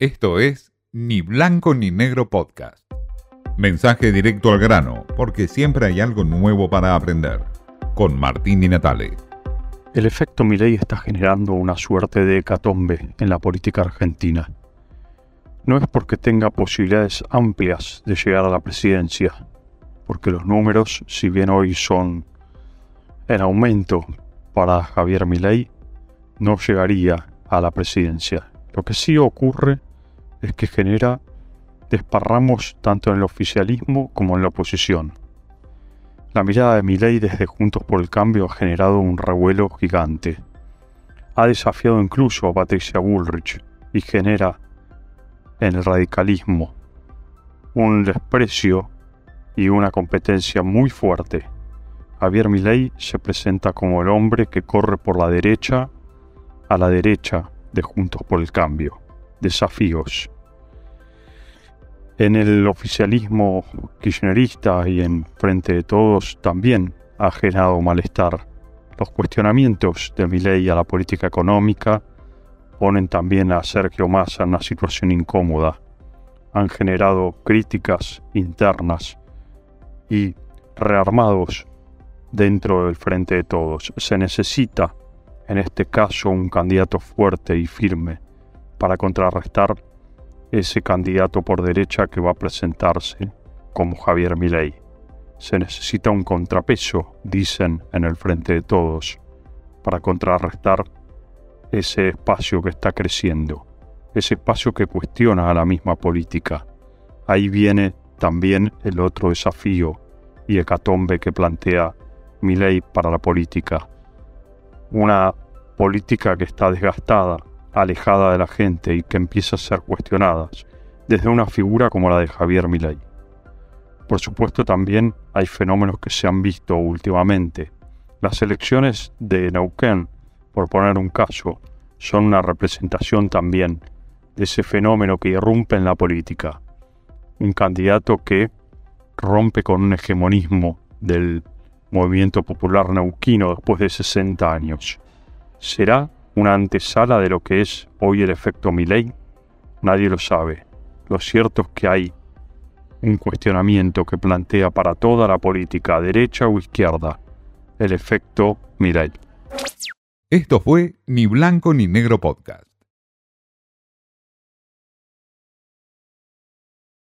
Esto es Ni Blanco ni Negro Podcast. Mensaje directo al grano, porque siempre hay algo nuevo para aprender. Con Martín Di Natale. El efecto Milei está generando una suerte de hecatombe en la política argentina. No es porque tenga posibilidades amplias de llegar a la presidencia, porque los números, si bien hoy son en aumento para Javier Milei, no llegaría a la presidencia. Lo que sí ocurre es que genera desparramos tanto en el oficialismo como en la oposición. La mirada de Milei desde Juntos por el Cambio ha generado un revuelo gigante. Ha desafiado incluso a Patricia Bullrich y genera en el radicalismo un desprecio y una competencia muy fuerte. Javier Milei se presenta como el hombre que corre por la derecha a la derecha de Juntos por el Cambio. Desafíos. En el oficialismo kirchnerista y en Frente de Todos también ha generado malestar. Los cuestionamientos de ley a la política económica ponen también a Sergio Massa en una situación incómoda. Han generado críticas internas y rearmados dentro del Frente de Todos. Se necesita en este caso un candidato fuerte y firme, para contrarrestar ese candidato por derecha que va a presentarse como Javier Milei. Se necesita un contrapeso, dicen en el frente de todos, para contrarrestar ese espacio que está creciendo, ese espacio que cuestiona a la misma política. Ahí viene también el otro desafío y hecatombe que plantea Milei para la política, una política que está desgastada, alejada de la gente y que empieza a ser cuestionada desde una figura como la de Javier Milei. Por supuesto también hay fenómenos que se han visto últimamente. Las elecciones de Neuquén, por poner un caso, son una representación también de ese fenómeno que irrumpe en la política. Un candidato que rompe con un hegemonismo del movimiento popular neuquino después de 60 años. ¿Será una antesala de lo que es hoy el efecto Milley? Nadie lo sabe. Lo cierto es que hay un cuestionamiento que plantea para toda la política, derecha o izquierda, el efecto Milley. Esto fue Ni Blanco ni Negro Podcast.